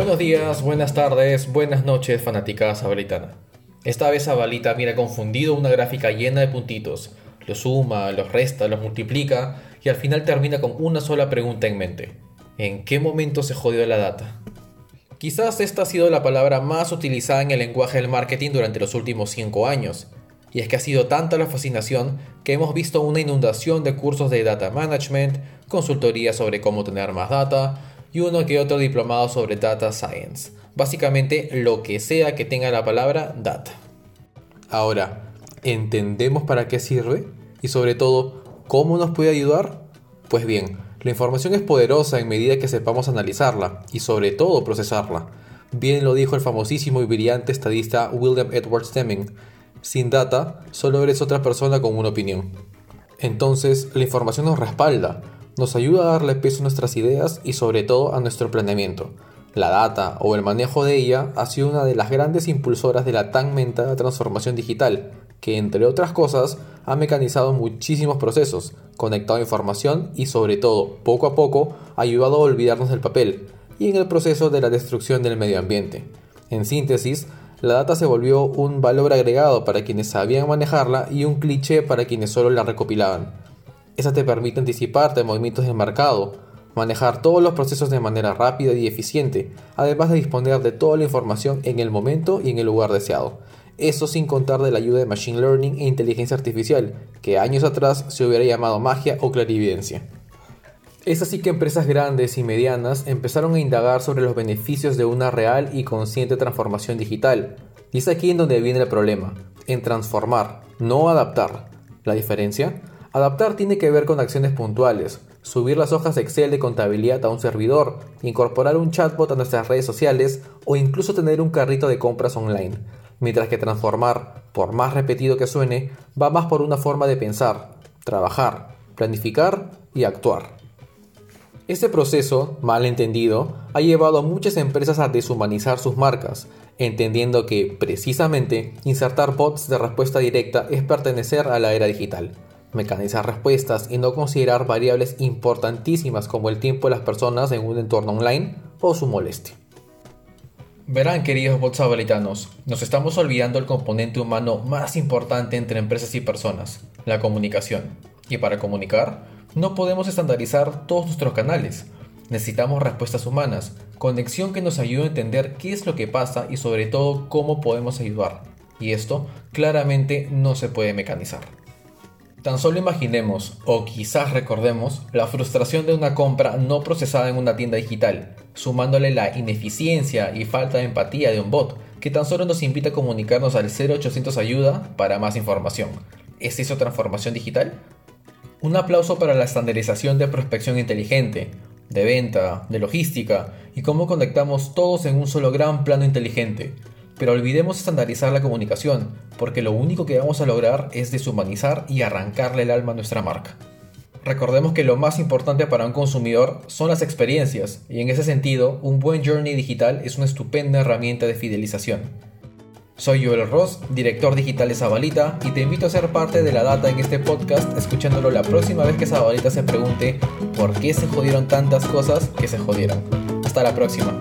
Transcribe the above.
Buenos días, buenas tardes, buenas noches, fanática sabalitana. Esta vez Sabalita mira confundido una gráfica llena de puntitos, los suma, los resta, los multiplica y al final termina con una sola pregunta en mente. ¿En qué momento se jodió la data? Quizás esta ha sido la palabra más utilizada en el lenguaje del marketing durante los últimos 5 años. Y es que ha sido tanta la fascinación que hemos visto una inundación de cursos de data management, consultoría sobre cómo tener más data y uno que otro diplomado sobre data science. Básicamente lo que sea que tenga la palabra data. Ahora, ¿entendemos para qué sirve? Y sobre todo, ¿cómo nos puede ayudar? Pues bien, la información es poderosa en medida que sepamos analizarla y sobre todo procesarla. Bien lo dijo el famosísimo y brillante estadista William Edward Deming, sin data, solo eres otra persona con una opinión. Entonces, la información nos respalda, nos ayuda a darle peso a nuestras ideas y sobre todo a nuestro planeamiento. La data o el manejo de ella ha sido una de las grandes impulsoras de la tan mentada transformación digital, que entre otras cosas ha mecanizado muchísimos procesos, conectado información y sobre todo, poco a poco, ha ayudado a olvidarnos del papel y en el proceso de la destrucción del medio ambiente. En síntesis, la data se volvió un valor agregado para quienes sabían manejarla y un cliché para quienes solo la recopilaban. Esa te permite anticiparte a movimientos del mercado, manejar todos los procesos de manera rápida y eficiente, además de disponer de toda la información en el momento y en el lugar deseado. Eso sin contar de la ayuda de Machine Learning e inteligencia artificial, que años atrás se hubiera llamado magia o clarividencia. Es así que empresas grandes y medianas empezaron a indagar sobre los beneficios de una real y consciente transformación digital. Y es aquí en donde viene el problema, en transformar, no adaptar. ¿La diferencia? Adaptar tiene que ver con acciones puntuales, subir las hojas Excel de contabilidad a un servidor, incorporar un chatbot a nuestras redes sociales o incluso tener un carrito de compras online. Mientras que transformar, por más repetido que suene, va más por una forma de pensar, trabajar, planificar y actuar. Este proceso, mal entendido, ha llevado a muchas empresas a deshumanizar sus marcas, entendiendo que, precisamente, insertar bots de respuesta directa es pertenecer a la era digital, mecanizar respuestas y no considerar variables importantísimas como el tiempo de las personas en un entorno online o su molestia. Verán, queridos bots nos estamos olvidando el componente humano más importante entre empresas y personas, la comunicación. Y para comunicar, no podemos estandarizar todos nuestros canales. Necesitamos respuestas humanas, conexión que nos ayude a entender qué es lo que pasa y sobre todo cómo podemos ayudar. Y esto claramente no se puede mecanizar. Tan solo imaginemos, o quizás recordemos, la frustración de una compra no procesada en una tienda digital, sumándole la ineficiencia y falta de empatía de un bot, que tan solo nos invita a comunicarnos al 0800 ayuda para más información. ¿Es eso transformación digital? Un aplauso para la estandarización de prospección inteligente, de venta, de logística y cómo conectamos todos en un solo gran plano inteligente. Pero olvidemos estandarizar la comunicación, porque lo único que vamos a lograr es deshumanizar y arrancarle el alma a nuestra marca. Recordemos que lo más importante para un consumidor son las experiencias, y en ese sentido, un buen journey digital es una estupenda herramienta de fidelización. Soy Joel Ross, director digital de Zabalita, y te invito a ser parte de la data en este podcast, escuchándolo la próxima vez que Zabalita se pregunte por qué se jodieron tantas cosas que se jodieron. Hasta la próxima.